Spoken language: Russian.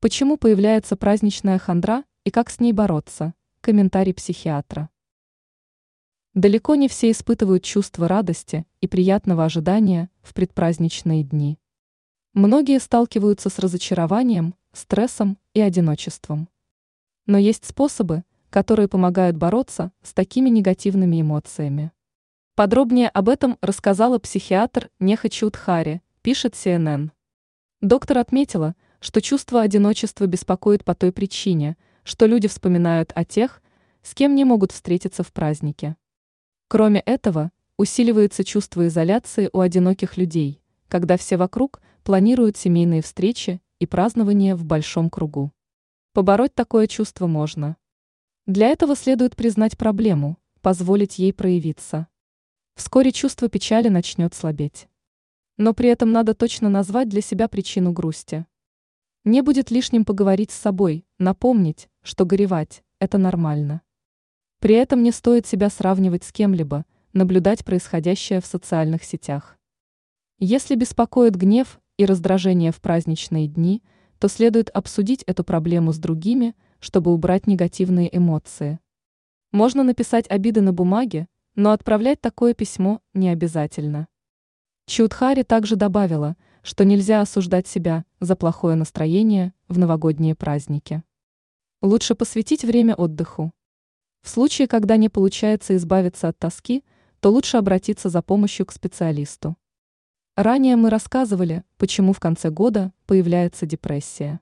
Почему появляется праздничная хандра и как с ней бороться? Комментарий психиатра. Далеко не все испытывают чувство радости и приятного ожидания в предпраздничные дни. Многие сталкиваются с разочарованием, стрессом и одиночеством. Но есть способы, которые помогают бороться с такими негативными эмоциями. Подробнее об этом рассказала психиатр Неха Чудхари, пишет CNN. Доктор отметила, что чувство одиночества беспокоит по той причине, что люди вспоминают о тех, с кем не могут встретиться в празднике. Кроме этого, усиливается чувство изоляции у одиноких людей, когда все вокруг планируют семейные встречи и празднования в большом кругу. Побороть такое чувство можно. Для этого следует признать проблему, позволить ей проявиться. Вскоре чувство печали начнет слабеть. Но при этом надо точно назвать для себя причину грусти. Не будет лишним поговорить с собой, напомнить, что горевать – это нормально. При этом не стоит себя сравнивать с кем-либо, наблюдать происходящее в социальных сетях. Если беспокоит гнев и раздражение в праздничные дни, то следует обсудить эту проблему с другими, чтобы убрать негативные эмоции. Можно написать обиды на бумаге, но отправлять такое письмо не обязательно. Чудхари также добавила – что нельзя осуждать себя за плохое настроение в новогодние праздники. Лучше посвятить время отдыху. В случае, когда не получается избавиться от тоски, то лучше обратиться за помощью к специалисту. Ранее мы рассказывали, почему в конце года появляется депрессия.